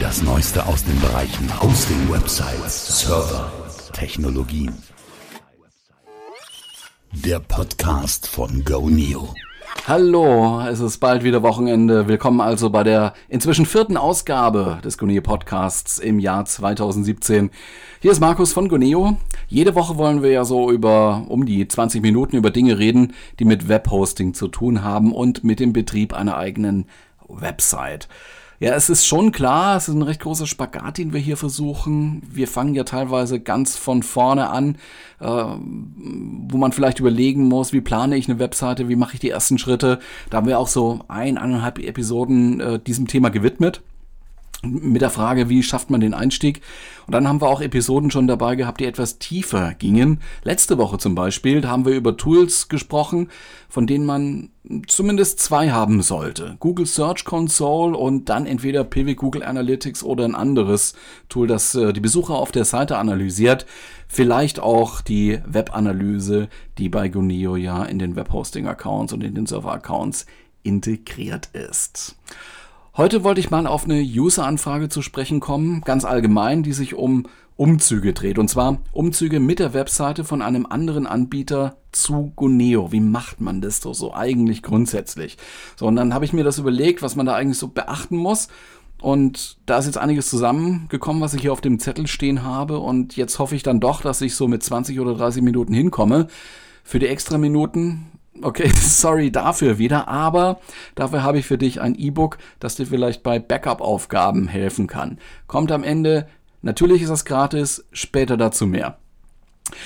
Das Neueste aus den Bereichen Hosting, Websites, Server, Technologien. Der Podcast von GoNeo. Hallo, es ist bald wieder Wochenende. Willkommen also bei der inzwischen vierten Ausgabe des Goneo Podcasts im Jahr 2017. Hier ist Markus von Goneo. Jede Woche wollen wir ja so über um die 20 Minuten über Dinge reden, die mit Webhosting zu tun haben und mit dem Betrieb einer eigenen Website. Ja, es ist schon klar, es ist ein recht großer Spagat, den wir hier versuchen. Wir fangen ja teilweise ganz von vorne an, äh, wo man vielleicht überlegen muss, wie plane ich eine Webseite, wie mache ich die ersten Schritte. Da haben wir auch so ein, eineinhalb Episoden äh, diesem Thema gewidmet mit der Frage, wie schafft man den Einstieg. Und dann haben wir auch Episoden schon dabei gehabt, die etwas tiefer gingen. Letzte Woche zum Beispiel haben wir über Tools gesprochen, von denen man zumindest zwei haben sollte. Google Search Console und dann entweder PW Google Analytics oder ein anderes Tool, das äh, die Besucher auf der Seite analysiert. Vielleicht auch die Webanalyse, die bei Guneo ja in den Webhosting-Accounts und in den Server-Accounts integriert ist. Heute wollte ich mal auf eine User-Anfrage zu sprechen kommen, ganz allgemein, die sich um Umzüge dreht. Und zwar Umzüge mit der Webseite von einem anderen Anbieter zu Guneo. Wie macht man das so, so eigentlich grundsätzlich? So, und dann habe ich mir das überlegt, was man da eigentlich so beachten muss. Und da ist jetzt einiges zusammengekommen, was ich hier auf dem Zettel stehen habe. Und jetzt hoffe ich dann doch, dass ich so mit 20 oder 30 Minuten hinkomme. Für die extra Minuten Okay, sorry dafür wieder, aber dafür habe ich für dich ein E-Book, das dir vielleicht bei Backup-Aufgaben helfen kann. Kommt am Ende, natürlich ist das gratis, später dazu mehr.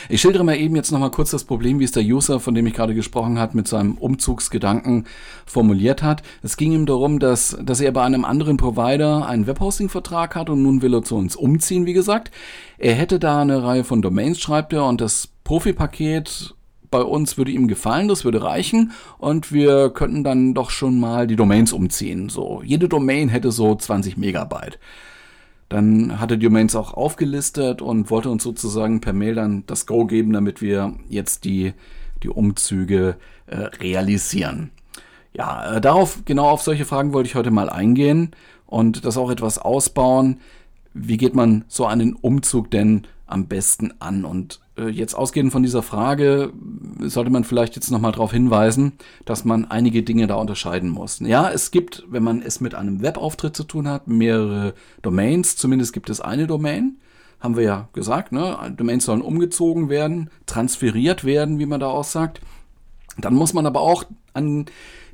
Ich schildere mal eben jetzt nochmal kurz das Problem, wie es der User, von dem ich gerade gesprochen habe, mit seinem Umzugsgedanken formuliert hat. Es ging ihm darum, dass, dass er bei einem anderen Provider einen Webhosting-Vertrag hat und nun will er zu uns umziehen, wie gesagt. Er hätte da eine Reihe von Domains, schreibt er, und das Profi-Paket bei uns würde ihm gefallen, das würde reichen und wir könnten dann doch schon mal die Domains umziehen. So, jede Domain hätte so 20 Megabyte. Dann hat die Domains auch aufgelistet und wollte uns sozusagen per Mail dann das Go geben, damit wir jetzt die, die Umzüge äh, realisieren. Ja, äh, darauf, genau auf solche Fragen wollte ich heute mal eingehen und das auch etwas ausbauen. Wie geht man so einen Umzug denn am besten an? Und äh, jetzt ausgehend von dieser Frage sollte man vielleicht jetzt nochmal darauf hinweisen, dass man einige Dinge da unterscheiden muss. Ja, es gibt, wenn man es mit einem Webauftritt zu tun hat, mehrere Domains. Zumindest gibt es eine Domain. Haben wir ja gesagt, ne? Domains sollen umgezogen werden, transferiert werden, wie man da auch sagt. Dann muss man aber auch an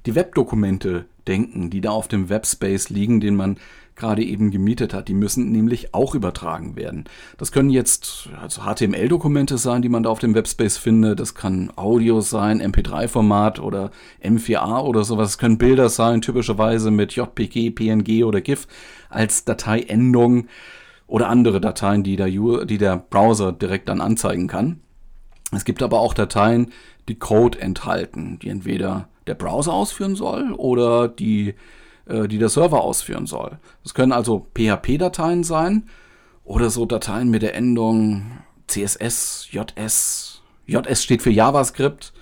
die Webdokumente denken, die da auf dem Webspace liegen, den man gerade eben gemietet hat. Die müssen nämlich auch übertragen werden. Das können jetzt also HTML-Dokumente sein, die man da auf dem Webspace findet. Das kann Audio sein, MP3-Format oder M4A oder sowas. Es können Bilder sein, typischerweise mit JPG, PNG oder GIF als Dateiendung oder andere Dateien, die der, die der Browser direkt dann anzeigen kann. Es gibt aber auch Dateien, die Code enthalten, die entweder der Browser ausführen soll oder die die der Server ausführen soll. Das können also PHP-Dateien sein oder so Dateien mit der Endung CSS, JS. JS steht für JavaScript.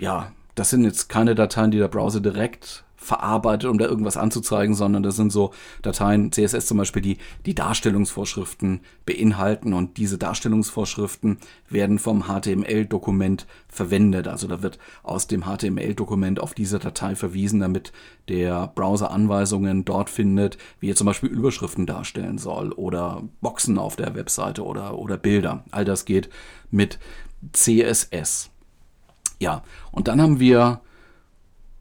Ja, das sind jetzt keine Dateien, die der Browser direkt verarbeitet, um da irgendwas anzuzeigen, sondern das sind so Dateien, CSS zum Beispiel, die die Darstellungsvorschriften beinhalten und diese Darstellungsvorschriften werden vom HTML-Dokument verwendet. Also da wird aus dem HTML-Dokument auf diese Datei verwiesen, damit der Browser Anweisungen dort findet, wie er zum Beispiel Überschriften darstellen soll oder Boxen auf der Webseite oder, oder Bilder. All das geht mit CSS. Ja, und dann haben wir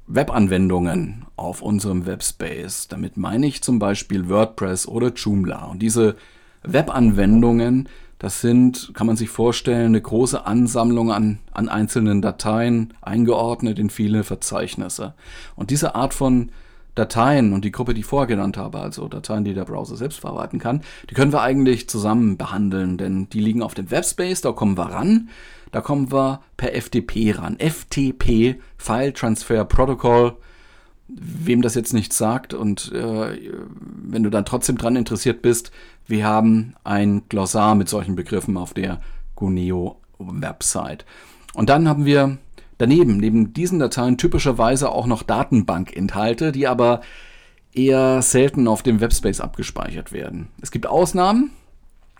Webanwendungen auf unserem Webspace. Damit meine ich zum Beispiel WordPress oder Joomla. Und diese Webanwendungen, das sind, kann man sich vorstellen, eine große Ansammlung an, an einzelnen Dateien, eingeordnet in viele Verzeichnisse. Und diese Art von Dateien und die Gruppe, die ich vorher genannt habe, also Dateien, die der Browser selbst verarbeiten kann, die können wir eigentlich zusammen behandeln, denn die liegen auf dem Webspace, da kommen wir ran. Da kommen wir per FTP ran. FTP, File Transfer Protocol. Wem das jetzt nicht sagt und äh, wenn du dann trotzdem dran interessiert bist, wir haben ein Glossar mit solchen Begriffen auf der Guneo Website. Und dann haben wir daneben, neben diesen Dateien typischerweise auch noch Datenbankinhalte, die aber eher selten auf dem Webspace abgespeichert werden. Es gibt Ausnahmen,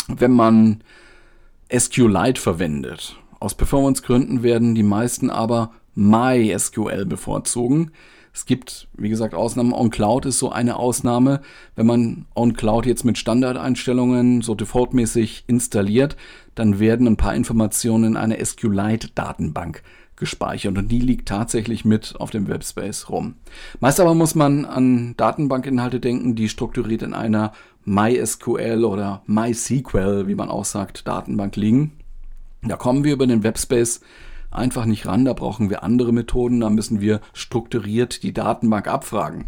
wenn man SQLite verwendet. Aus Performancegründen werden die meisten aber MySQL bevorzugen. Es gibt, wie gesagt, Ausnahmen. OnCloud ist so eine Ausnahme. Wenn man OnCloud jetzt mit Standardeinstellungen so defaultmäßig installiert, dann werden ein paar Informationen in einer SQLite-Datenbank gespeichert und die liegt tatsächlich mit auf dem Webspace rum. Meist aber muss man an Datenbankinhalte denken, die strukturiert in einer MySQL oder MySQL, wie man auch sagt, Datenbank liegen. Da kommen wir über den Webspace einfach nicht ran, da brauchen wir andere Methoden, da müssen wir strukturiert die Datenbank abfragen.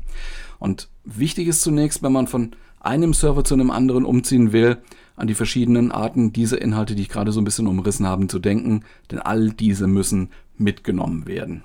Und wichtig ist zunächst, wenn man von einem Server zu einem anderen umziehen will, an die verschiedenen Arten dieser Inhalte, die ich gerade so ein bisschen umrissen habe, zu denken, denn all diese müssen mitgenommen werden.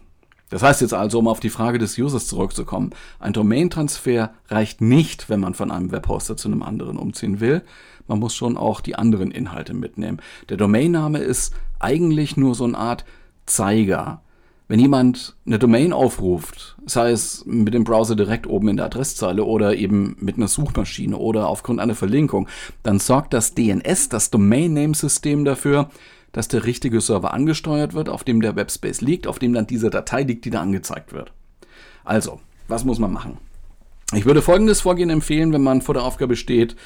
Das heißt jetzt also, um auf die Frage des Users zurückzukommen, ein Domain-Transfer reicht nicht, wenn man von einem Webhoster zu einem anderen umziehen will. Man muss schon auch die anderen Inhalte mitnehmen. Der Domainname ist eigentlich nur so eine Art Zeiger. Wenn jemand eine Domain aufruft, sei es mit dem Browser direkt oben in der Adresszeile oder eben mit einer Suchmaschine oder aufgrund einer Verlinkung, dann sorgt das DNS, das Domain Name System dafür, dass der richtige Server angesteuert wird, auf dem der Webspace liegt, auf dem dann diese Datei liegt, die da angezeigt wird. Also, was muss man machen? Ich würde folgendes Vorgehen empfehlen, wenn man vor der Aufgabe steht,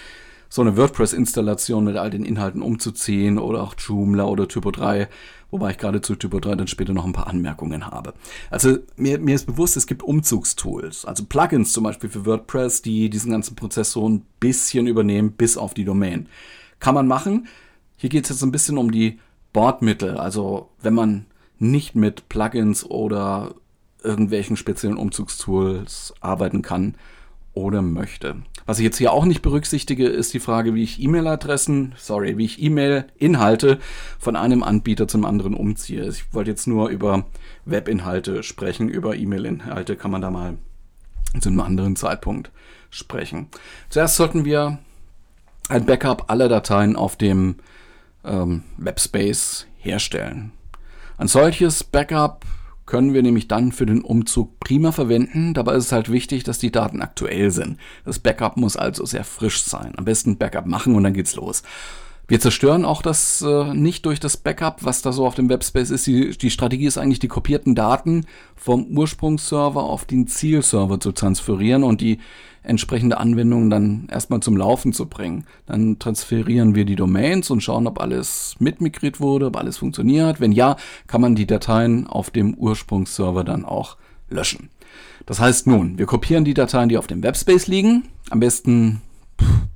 so eine WordPress-Installation mit all den Inhalten umzuziehen oder auch Joomla oder Typo 3, wobei ich gerade zu Typo 3 dann später noch ein paar Anmerkungen habe. Also mir, mir ist bewusst, es gibt Umzugstools, also Plugins zum Beispiel für WordPress, die diesen ganzen Prozess so ein bisschen übernehmen bis auf die Domain. Kann man machen. Hier geht es jetzt ein bisschen um die Bordmittel, also wenn man nicht mit Plugins oder irgendwelchen speziellen Umzugstools arbeiten kann oder möchte. Was ich jetzt hier auch nicht berücksichtige, ist die Frage, wie ich E-Mail-Adressen, sorry, wie ich E-Mail-Inhalte von einem Anbieter zum anderen umziehe. Ich wollte jetzt nur über Webinhalte sprechen, über E-Mail-Inhalte kann man da mal zu einem anderen Zeitpunkt sprechen. Zuerst sollten wir ein Backup aller Dateien auf dem ähm, Webspace herstellen. Ein solches Backup können wir nämlich dann für den Umzug prima verwenden. Dabei ist es halt wichtig, dass die Daten aktuell sind. Das Backup muss also sehr frisch sein. Am besten Backup machen und dann geht's los. Wir zerstören auch das äh, nicht durch das Backup, was da so auf dem Webspace ist. Die, die Strategie ist eigentlich, die kopierten Daten vom Ursprungsserver auf den Zielserver zu transferieren und die entsprechende Anwendung dann erstmal zum Laufen zu bringen. Dann transferieren wir die Domains und schauen, ob alles mitmigriert wurde, ob alles funktioniert. Wenn ja, kann man die Dateien auf dem Ursprungsserver dann auch löschen. Das heißt nun, wir kopieren die Dateien, die auf dem Webspace liegen, am besten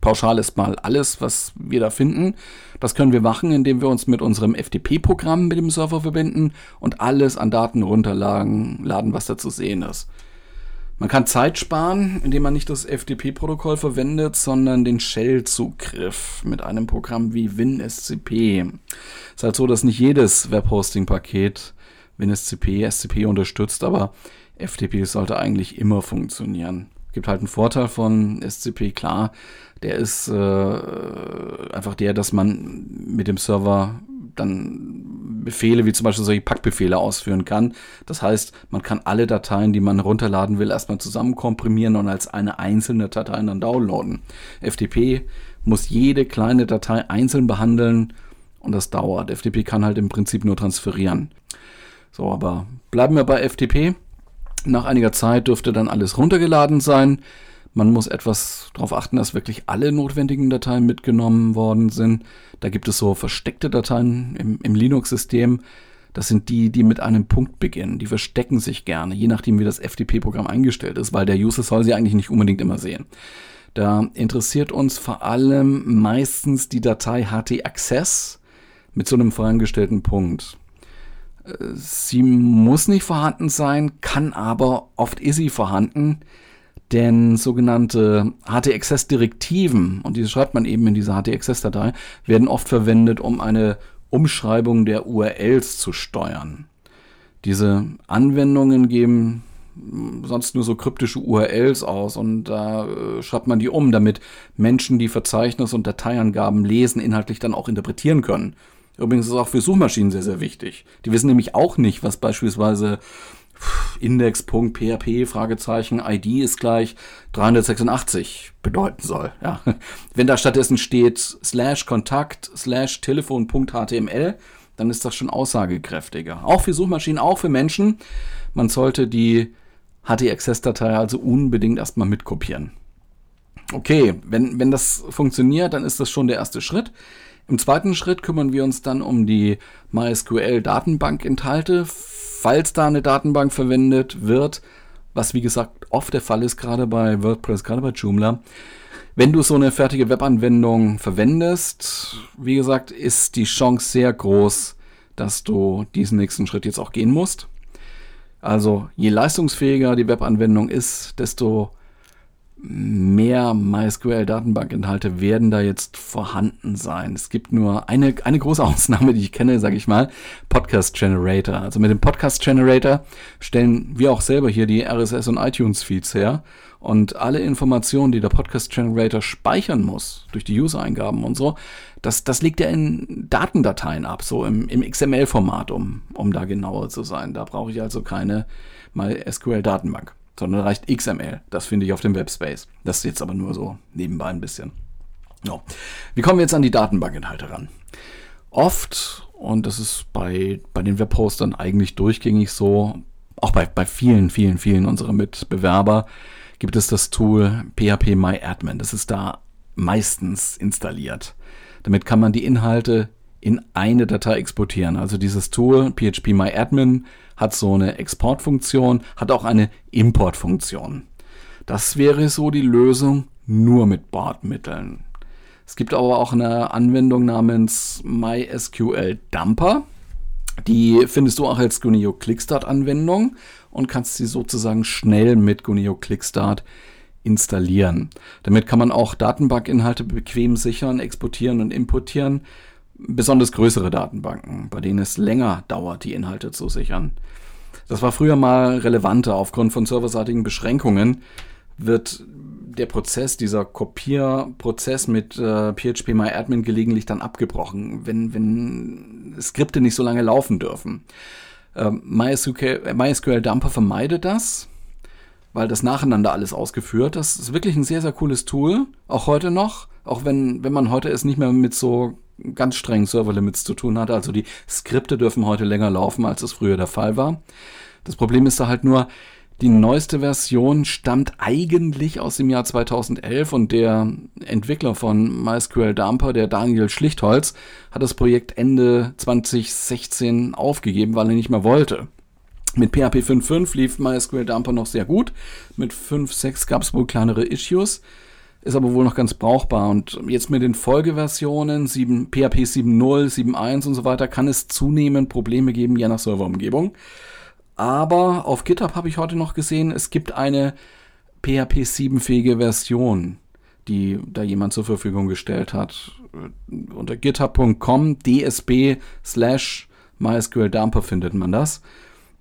pauschal ist mal alles, was wir da finden. Das können wir machen, indem wir uns mit unserem FTP-Programm mit dem Server verbinden und alles an Daten runterladen, laden, was da zu sehen ist. Man kann Zeit sparen, indem man nicht das FTP-Protokoll verwendet, sondern den Shell-Zugriff mit einem Programm wie WinSCP. Es ist halt so, dass nicht jedes Webhosting-Paket WinSCP, SCP unterstützt, aber FTP sollte eigentlich immer funktionieren. Gibt halt einen Vorteil von SCP, klar. Der ist äh, einfach der, dass man mit dem Server dann Befehle wie zum Beispiel solche Packbefehle ausführen kann. Das heißt, man kann alle Dateien, die man runterladen will, erstmal zusammen komprimieren und als eine einzelne Datei dann downloaden. FTP muss jede kleine Datei einzeln behandeln und das dauert. FTP kann halt im Prinzip nur transferieren. So, aber bleiben wir bei FTP. Nach einiger Zeit dürfte dann alles runtergeladen sein. Man muss etwas darauf achten, dass wirklich alle notwendigen Dateien mitgenommen worden sind. Da gibt es so versteckte Dateien im, im Linux-System. Das sind die, die mit einem Punkt beginnen. Die verstecken sich gerne, je nachdem, wie das FTP-Programm eingestellt ist, weil der User soll sie eigentlich nicht unbedingt immer sehen. Da interessiert uns vor allem meistens die Datei htaccess mit so einem vorangestellten Punkt. Sie muss nicht vorhanden sein, kann aber, oft ist sie vorhanden, denn sogenannte HT-Access-Direktiven, und diese schreibt man eben in dieser HT-Access-Datei, werden oft verwendet, um eine Umschreibung der URLs zu steuern. Diese Anwendungen geben sonst nur so kryptische URLs aus und da äh, schreibt man die um, damit Menschen, die Verzeichnis- und Dateiangaben lesen, inhaltlich dann auch interpretieren können. Übrigens ist auch für Suchmaschinen sehr, sehr wichtig. Die wissen nämlich auch nicht, was beispielsweise Index.php, Fragezeichen, ID ist gleich 386 bedeuten soll. Ja. Wenn da stattdessen steht slash Kontakt slash Telefon.html, dann ist das schon aussagekräftiger. Auch für Suchmaschinen, auch für Menschen. Man sollte die HT-Access-Datei also unbedingt erstmal mitkopieren. Okay, wenn, wenn das funktioniert, dann ist das schon der erste Schritt. Im zweiten Schritt kümmern wir uns dann um die MySQL-Datenbank-Inhalte, falls da eine Datenbank verwendet wird, was wie gesagt oft der Fall ist, gerade bei WordPress, gerade bei Joomla. Wenn du so eine fertige Webanwendung verwendest, wie gesagt, ist die Chance sehr groß, dass du diesen nächsten Schritt jetzt auch gehen musst. Also je leistungsfähiger die Webanwendung ist, desto mehr MySQL-Datenbankinhalte werden da jetzt vorhanden sein. Es gibt nur eine, eine große Ausnahme, die ich kenne, sage ich mal, Podcast Generator. Also mit dem Podcast Generator stellen wir auch selber hier die RSS und iTunes-Feeds her. Und alle Informationen, die der Podcast Generator speichern muss, durch die User-Eingaben und so, das, das liegt ja in Datendateien ab, so im, im XML-Format, um, um da genauer zu sein. Da brauche ich also keine MySQL-Datenbank sondern reicht XML. Das finde ich auf dem Webspace. Das ist jetzt aber nur so nebenbei ein bisschen. Ja. Wie kommen wir jetzt an die Datenbankinhalte ran? Oft, und das ist bei, bei den Webhostern eigentlich durchgängig so, auch bei, bei vielen, vielen, vielen unserer Mitbewerber, gibt es das Tool PHP MyAdmin. Das ist da meistens installiert. Damit kann man die Inhalte in eine Datei exportieren. Also dieses Tool PHP MyAdmin hat so eine Exportfunktion, hat auch eine Importfunktion. Das wäre so die Lösung nur mit Bordmitteln. Es gibt aber auch eine Anwendung namens MySQL Dumper. Die findest du auch als Gunio Clickstart Anwendung und kannst sie sozusagen schnell mit Gunio Clickstart installieren. Damit kann man auch Datenbankinhalte bequem sichern, exportieren und importieren besonders größere Datenbanken, bei denen es länger dauert, die Inhalte zu sichern. Das war früher mal relevanter. Aufgrund von serverseitigen Beschränkungen wird der Prozess, dieser Kopierprozess mit äh, PHP gelegentlich dann abgebrochen, wenn, wenn Skripte nicht so lange laufen dürfen. Ähm, MySQL, MySQL Dumper vermeidet das, weil das nacheinander alles ausgeführt. Das ist wirklich ein sehr, sehr cooles Tool, auch heute noch, auch wenn, wenn man heute es nicht mehr mit so ganz strengen Serverlimits zu tun hat. Also die Skripte dürfen heute länger laufen, als es früher der Fall war. Das Problem ist da halt nur, die neueste Version stammt eigentlich aus dem Jahr 2011 und der Entwickler von MySQL Dumper, der Daniel Schlichtholz, hat das Projekt Ende 2016 aufgegeben, weil er nicht mehr wollte. Mit PHP 5.5 lief MySQL Dumper noch sehr gut. Mit 5.6 gab es wohl kleinere Issues ist aber wohl noch ganz brauchbar. Und jetzt mit den Folgeversionen 7, PHP 7.0, 7.1 und so weiter kann es zunehmend Probleme geben, je nach Serverumgebung. Aber auf GitHub habe ich heute noch gesehen, es gibt eine PHP 7-fähige Version, die da jemand zur Verfügung gestellt hat. Unter github.com dsb slash MySQL Dumper findet man das.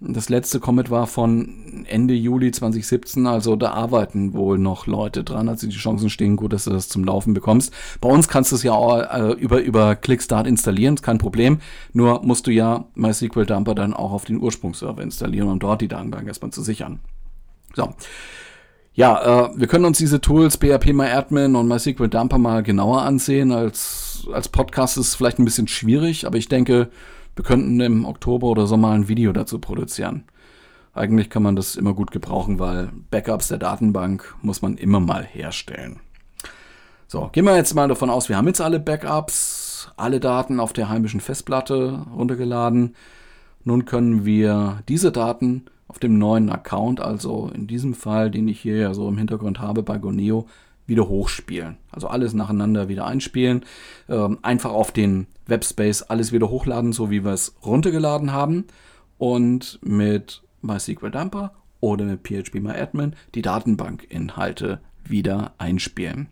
Das letzte Commit war von Ende Juli 2017, also da arbeiten wohl noch Leute dran. Also die Chancen stehen gut, dass du das zum Laufen bekommst. Bei uns kannst du es ja auch äh, über, über Clickstart installieren, kein Problem. Nur musst du ja MySQL Dumper dann auch auf den Ursprungsserver installieren, um dort die Datenbank erstmal zu sichern. So. Ja, äh, wir können uns diese Tools PHP MyAdmin und MySQL Dumper mal genauer ansehen. Als, als Podcast ist es vielleicht ein bisschen schwierig, aber ich denke, wir könnten im Oktober oder Sommer ein Video dazu produzieren. Eigentlich kann man das immer gut gebrauchen, weil Backups der Datenbank muss man immer mal herstellen. So, gehen wir jetzt mal davon aus, wir haben jetzt alle Backups, alle Daten auf der heimischen Festplatte runtergeladen. Nun können wir diese Daten auf dem neuen Account, also in diesem Fall, den ich hier ja so im Hintergrund habe bei Goneo, wieder hochspielen. Also alles nacheinander wieder einspielen. Ähm, einfach auf den Webspace alles wieder hochladen, so wie wir es runtergeladen haben. Und mit MySQL Dumper oder mit PHPMyAdmin die Datenbankinhalte wieder einspielen.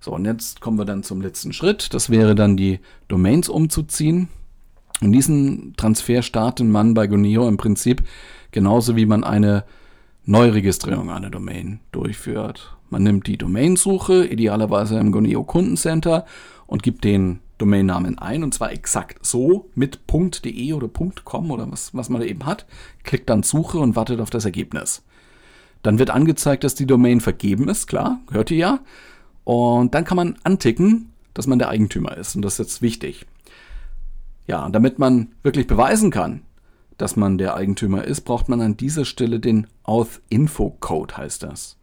So, und jetzt kommen wir dann zum letzten Schritt. Das wäre dann die Domains umzuziehen. Und diesen Transfer startet man bei Goneo im Prinzip genauso wie man eine Neuregistrierung einer Domain durchführt. Man nimmt die Domainsuche, idealerweise im Goneo Kundencenter, und gibt den Domainnamen ein und zwar exakt so mit .de oder .com oder was, was man eben hat, klickt dann Suche und wartet auf das Ergebnis. Dann wird angezeigt, dass die Domain vergeben ist, klar, hört ihr ja. Und dann kann man anticken, dass man der Eigentümer ist und das ist jetzt wichtig. Ja, und damit man wirklich beweisen kann, dass man der Eigentümer ist, braucht man an dieser Stelle den Auth-Info-Code, heißt das.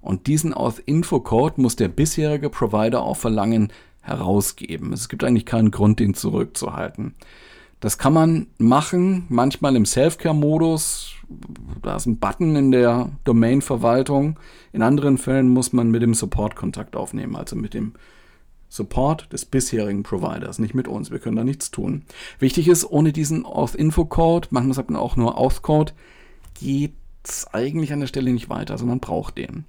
Und diesen Auth-Info-Code muss der bisherige Provider auch verlangen, herausgeben. Es gibt eigentlich keinen Grund, den zurückzuhalten. Das kann man machen, manchmal im Self-Care-Modus. Da ist ein Button in der Domain-Verwaltung. In anderen Fällen muss man mit dem Support Kontakt aufnehmen, also mit dem Support des bisherigen Providers, nicht mit uns. Wir können da nichts tun. Wichtig ist, ohne diesen Auth-Info-Code, manchmal sagt man auch nur Auth-Code, geht es eigentlich an der Stelle nicht weiter. Also man braucht den.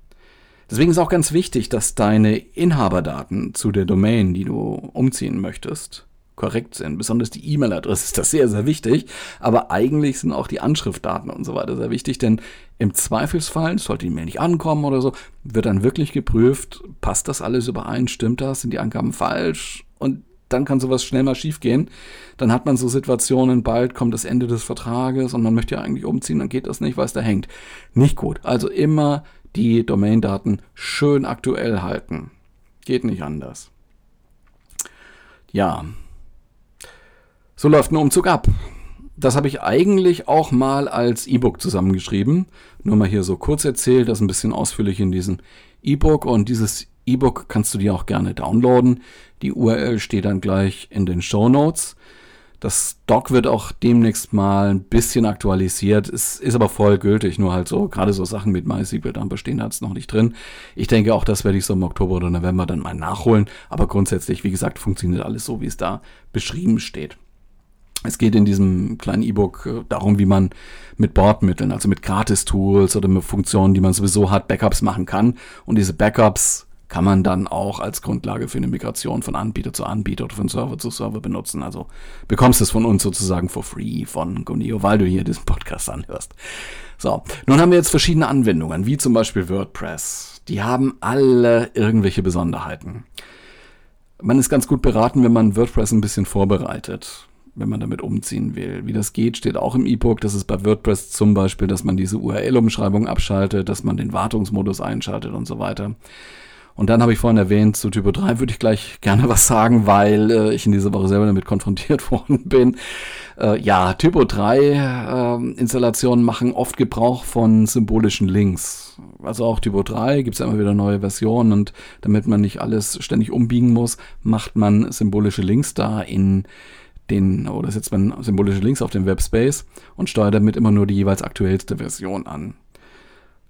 Deswegen ist auch ganz wichtig, dass deine Inhaberdaten zu der Domain, die du umziehen möchtest, korrekt sind. Besonders die E-Mail-Adresse ist das sehr, sehr wichtig. Aber eigentlich sind auch die Anschriftdaten und so weiter sehr wichtig, denn im Zweifelsfall, sollte die Mail nicht ankommen oder so, wird dann wirklich geprüft, passt das alles überein, stimmt das, sind die Angaben falsch und dann kann sowas schnell mal schiefgehen. Dann hat man so Situationen, bald kommt das Ende des Vertrages und man möchte ja eigentlich umziehen, dann geht das nicht, weil es da hängt. Nicht gut. Also immer die Domain-Daten schön aktuell halten. Geht nicht anders. Ja, so läuft ein Umzug ab. Das habe ich eigentlich auch mal als E-Book zusammengeschrieben. Nur mal hier so kurz erzählt, das ein bisschen ausführlich in diesem E-Book. Und dieses E-Book kannst du dir auch gerne downloaden. Die URL steht dann gleich in den Show Notes. Das Doc wird auch demnächst mal ein bisschen aktualisiert. Es ist aber voll gültig, nur halt so, gerade so Sachen mit MySQL dann bestehen da jetzt noch nicht drin. Ich denke auch, das werde ich so im Oktober oder November dann mal nachholen. Aber grundsätzlich, wie gesagt, funktioniert alles so, wie es da beschrieben steht. Es geht in diesem kleinen E-Book äh, darum, wie man mit Bordmitteln, also mit Gratis-Tools oder mit Funktionen, die man sowieso hat, Backups machen kann. Und diese Backups kann man dann auch als Grundlage für eine Migration von Anbieter zu Anbieter oder von Server zu Server benutzen. Also bekommst es von uns sozusagen for free von Goneo, weil du hier diesen Podcast anhörst. So, nun haben wir jetzt verschiedene Anwendungen, wie zum Beispiel WordPress. Die haben alle irgendwelche Besonderheiten. Man ist ganz gut beraten, wenn man WordPress ein bisschen vorbereitet wenn man damit umziehen will. Wie das geht, steht auch im E-Book. Das ist bei WordPress zum Beispiel, dass man diese URL-Umschreibung abschaltet, dass man den Wartungsmodus einschaltet und so weiter. Und dann habe ich vorhin erwähnt, zu Typo 3 würde ich gleich gerne was sagen, weil äh, ich in dieser Woche selber damit konfrontiert worden bin. Äh, ja, Typo 3 äh, Installationen machen oft Gebrauch von symbolischen Links. Also auch Typo 3 gibt es immer wieder neue Versionen und damit man nicht alles ständig umbiegen muss, macht man symbolische Links da in den, oder setzt man symbolische Links auf den Webspace und steuert damit immer nur die jeweils aktuellste Version an.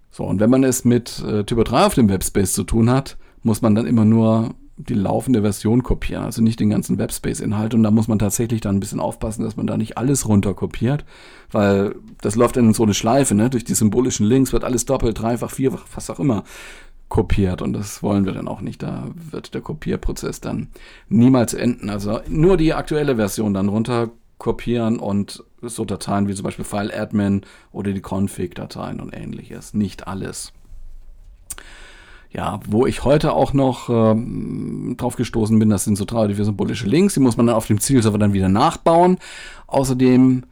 So, und wenn man es mit äh, Typo 3 auf dem Webspace zu tun hat, muss man dann immer nur die laufende Version kopieren, also nicht den ganzen Webspace-Inhalt. Und da muss man tatsächlich dann ein bisschen aufpassen, dass man da nicht alles runterkopiert, weil das läuft in so eine Schleife, ne? Durch die symbolischen Links wird alles doppelt, dreifach, vierfach, was auch immer kopiert. Und das wollen wir dann auch nicht. Da wird der Kopierprozess dann niemals enden. Also nur die aktuelle Version dann runter kopieren und so Dateien wie zum Beispiel File Admin oder die Config-Dateien und ähnliches. Nicht alles. Ja, wo ich heute auch noch ähm, drauf gestoßen bin, das sind so drei symbolische Links, die muss man dann auf dem Zielserver dann wieder nachbauen. Außerdem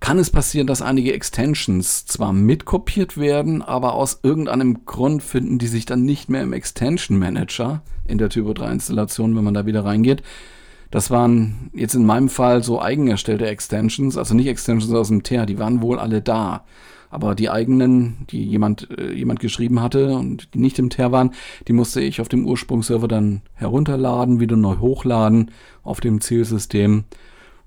kann es passieren, dass einige Extensions zwar mitkopiert werden, aber aus irgendeinem Grund finden die sich dann nicht mehr im Extension Manager in der Typo 3 Installation, wenn man da wieder reingeht. Das waren jetzt in meinem Fall so eigen erstellte Extensions, also nicht Extensions aus dem TER, die waren wohl alle da. Aber die eigenen, die jemand, äh, jemand geschrieben hatte und die nicht im TER waren, die musste ich auf dem Ursprungsserver dann herunterladen, wieder neu hochladen auf dem Zielsystem.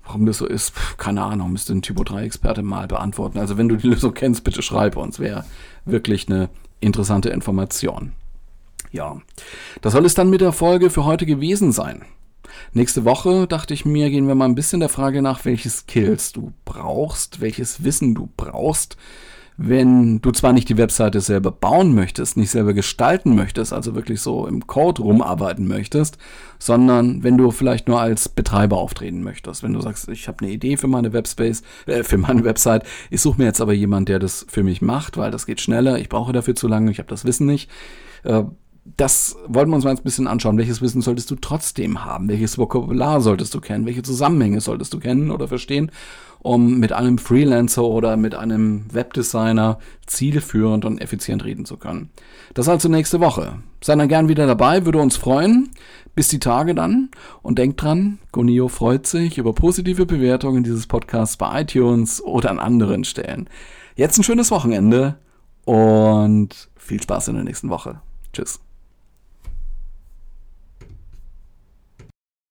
Warum das so ist, keine Ahnung, müsste ein Typo 3-Experte mal beantworten. Also wenn du die Lösung kennst, bitte schreib uns. Wäre wirklich eine interessante Information. Ja, das soll es dann mit der Folge für heute gewesen sein. Nächste Woche, dachte ich mir, gehen wir mal ein bisschen der Frage nach, welche Skills du brauchst, welches Wissen du brauchst, wenn du zwar nicht die Webseite selber bauen möchtest, nicht selber gestalten möchtest, also wirklich so im Code rumarbeiten möchtest, sondern wenn du vielleicht nur als Betreiber auftreten möchtest. Wenn du sagst, ich habe eine Idee für meine Webspace, äh, für meine Website, ich suche mir jetzt aber jemand, der das für mich macht, weil das geht schneller, ich brauche dafür zu lange, ich habe das Wissen nicht. Äh, das wollten wir uns mal ein bisschen anschauen. Welches Wissen solltest du trotzdem haben? Welches Vokabular solltest du kennen? Welche Zusammenhänge solltest du kennen oder verstehen, um mit einem Freelancer oder mit einem Webdesigner zielführend und effizient reden zu können? Das also nächste Woche. Sei dann gern wieder dabei, würde uns freuen. Bis die Tage dann. Und denk dran, Gonio freut sich über positive Bewertungen dieses Podcasts bei iTunes oder an anderen Stellen. Jetzt ein schönes Wochenende und viel Spaß in der nächsten Woche. Tschüss.